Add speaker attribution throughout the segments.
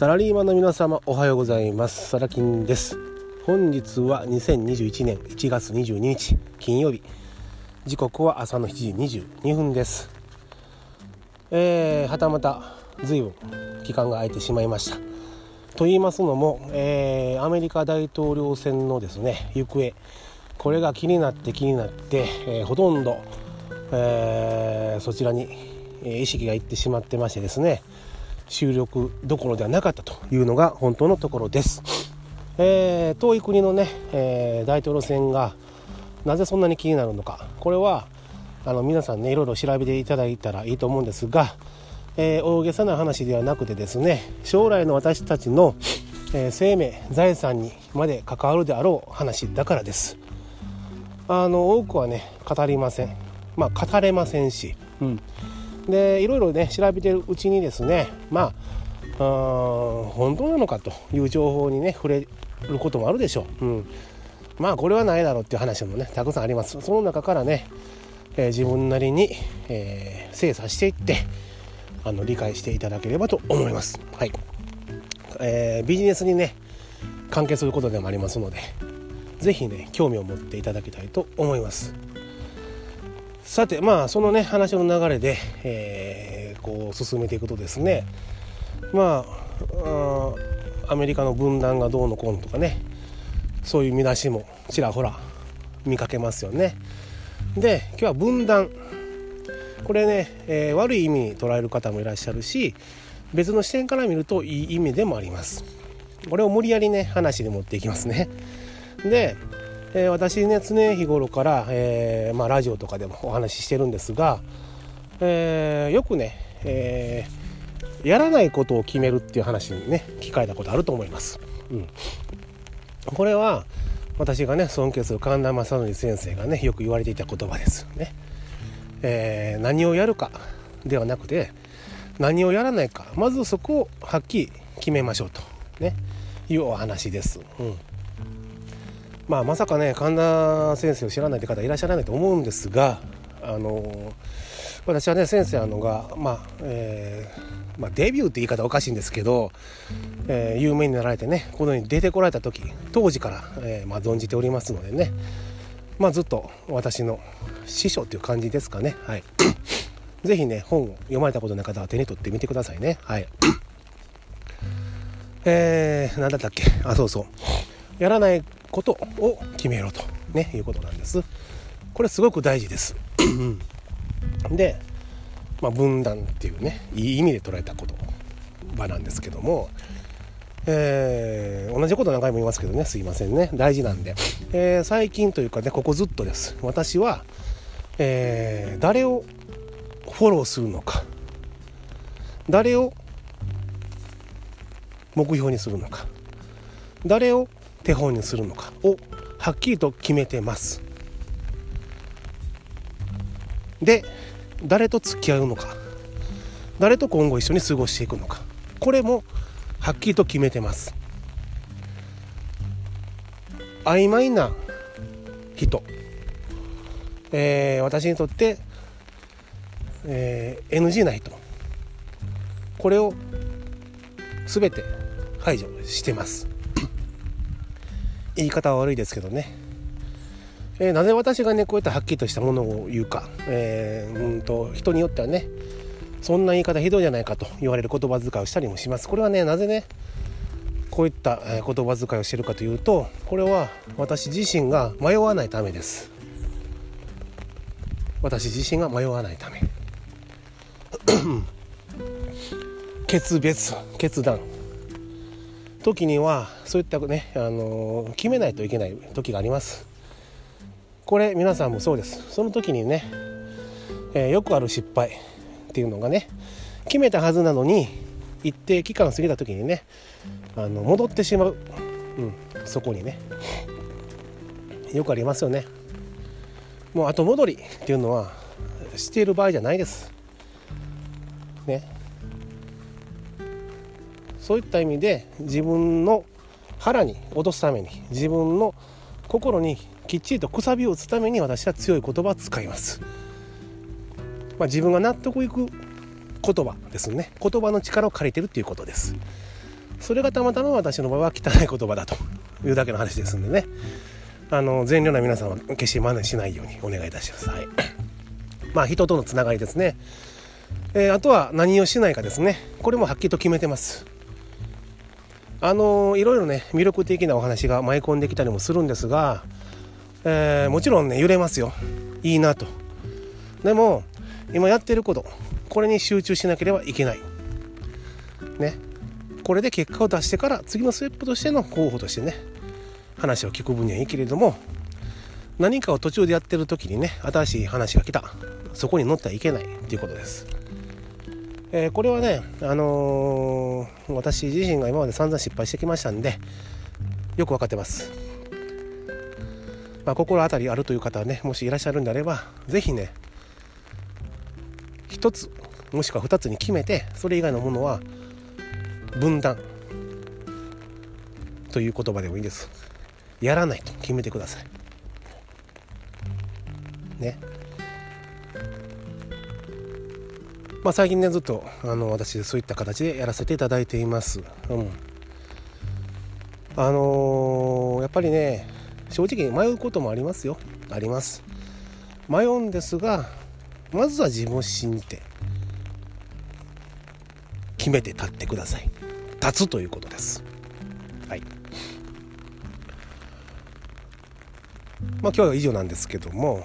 Speaker 1: サラリーマンの皆様おはようございます。サラキンです。本日は2021年1月22日金曜日。時刻は朝の7時22分です。えー、はたまた随分期間が空いてしまいました。と言いますのも、えー、アメリカ大統領選のですね行方。これが気になって気になって、えー、ほとんど、えー、そちらに意識がいってしまってましてですね。収録どころではなかったというのが本当のところです。えー、遠い国のね、えー、大統領選がなぜそんなに気になるのか。これはあの皆さんねいろいろ調べていただいたらいいと思うんですが、えー、大げさな話ではなくてですね将来の私たちの、えー、生命財産にまで関わるであろう話だからです。あの多くはね語りません。まあ語れませんし、うん、でいろいろね調べてるうちにですねまあ本当なのかという情報にね触れることもあるでしょう、うん、まあこれはないだろうっていう話もねたくさんあります。その中からね、えー、自分なりに、えー、精査していってあの理解していただければと思います。はい、えー、ビジネスにね関係することでもありますので是非ね興味を持っていただきたいと思います。さてまあそのね話の流れで、えー、こう進めていくとですねまあアメリカの分断がどうのこうのとかねそういう見出しもちらほら見かけますよね。で今日は分断これね、えー、悪い意味に捉える方もいらっしゃるし別の視点から見るといい意味でもあります。これを無理やりね話で持っていきますね。でえー、私ね常日頃から、えー、まあ、ラジオとかでもお話ししてるんですが、えー、よくね、えやらないことを決めるっていう話にね聞かれたことあると思います。うん、これは私がね尊敬する神田正則先生がねよく言われていた言葉ですよね。え何をやるかではなくて何をやらないかまずそこをはっきり決めましょうとねいうお話です。うんまあ、まさかね神田先生を知らないって方いらっしゃらないと思うんですがあの私はね先生あのが、まあえー、まあ、デビューって言い方おかしいんですけど、えー、有名になられてねこのように出てこられた時当時から、えー、まあ、存じておりますのでね、まあ、ずっと私の師匠っていう感じですかね。はい 是非ね本を読まれたことない方は手に取ってみてくださいね。はい。えー、何だったっけ？あそうそうやらないことを決めろと、ね、いうことなんです。これすごく大事です。で、まあ、分断っていうねいい意味で捉えた言葉なんですけども、えー、同じこと何回も言いますけどねすいませんね大事なんで、えー、最近というかねここずっとです私は、えー、誰をフォローするのか誰を目標にするのか誰を手本にするのか。をはっきりと決めてます。で誰と付き合うのか。誰と今後一緒に過ごしていくのか。これもはっきりと決めてます。曖昧な人、えー、私にとって、えー、NG な人。これを全て排除してます言い方は悪いですけどね、えー、なぜ私がねこういったはっきりとしたものを言うか、えー、うんと人によってはねそんな言い方ひどいじゃないかと言われる言葉遣いをしたりもします。これはねなぜねこういった言葉遣いをしてるかというとこれは私自身が迷わないためです。私自身が迷わないため。決別決断。時にはそういったね、あの決めないといけない時があります。これ皆さんもそうです。その時にね、えー、よくある失敗っていうのがね決めたはずなのに一定期間過ぎた時にねあの戻ってしまう、うん、そこにね。よくありますよね。もう後戻りっていうのはしている場合じゃないです。ね。そういった意味で自分の腹に落とすために自分の心にきっちりとくさびを打つために私は強い言葉を使います、まあ、自分が納得いく言葉ですね。言葉の力を借りてるっていうことです。それがたまたま私の場合は汚い言葉だと いうだけの話ですんでね。あの善良な皆さんは決して真似しないようにお願いいたします。はい、まあ人とのつながりですね、えー、あとは何をしないかですね。これもはっきりと決めてます。あのいろいろね魅力的なお話が舞い込んできたりもするんですが、えー、もちろんね揺れますよ。いいなと。でも今やってることこれに集中しなければいけない。ね。これで結果を出してから次のステップとしての候補としてね話を聞く分にはいいけれども何かを途中でやってる時にね新しい話が来た。そこに乗ってはいけないっていうことです。えー、これはね、あのー、私自身が今まで散々失敗してきましたんでよく分かってます。まあ、心当たりあるという方はねもしいらっしゃるんであれば是非ね1つもしくは2つに決めてそれ以外のものは分断という言葉でもいいです。やらないと決めてください。ね。まあ最近ねずっとあの私そういった形でやらせていただいています。うん。あのー、やっぱりね正直迷うこともありますよ。あります。迷うんですがまずは自分を信じて決めて立ってください。立つということです。はい。まあ今日は以上なんですけども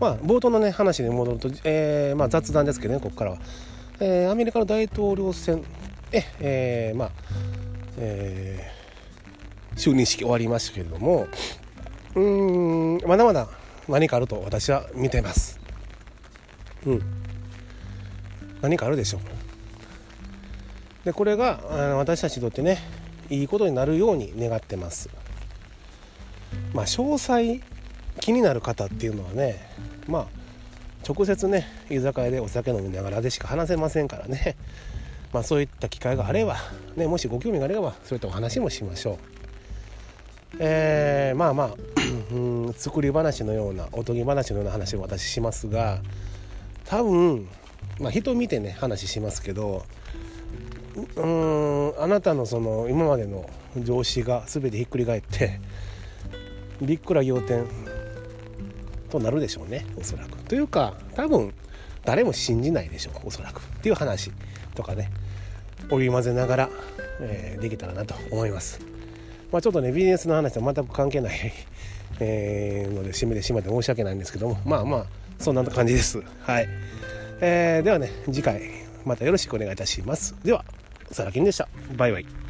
Speaker 1: まあ冒頭のね話に戻ると、えー、まあ雑談ですけどねここからは、えー、アメリカの大統領選。ええー、まあえー、就任式終わりましたけれどもうんまだまだ何かあると私は見てます。うん。何かあるでしょう。でこれが私たちにとってねいいことになるように願ってます。まあ詳細気になる方っていうのはねまあ直接ね居酒屋でお酒飲みながらでしか話せませんからね。まあそういった機会があれば、ね、もしご興味があればそういったお話もしましょう。えー、まあまあうん作り話のようなおとぎ話のような話を私しますが多分、まあ、人見てね話しますけどうーんあなたのその今までの常識が全てひっくり返ってびっくら仰天となるでしょうねおそらく。というか多分誰も信じないでしょうおそらくっていう話とかね織り交ぜながら、えー、できたらなと思います。まあ、ちょっとねビジネスの話と全く関係ない えー、ので締めてしまって申し訳ないんですけどもまあまあそんな感じです。はい。えー、ではね、次回またよろしくお願いいたします。では、さらきんでした。バイバイ。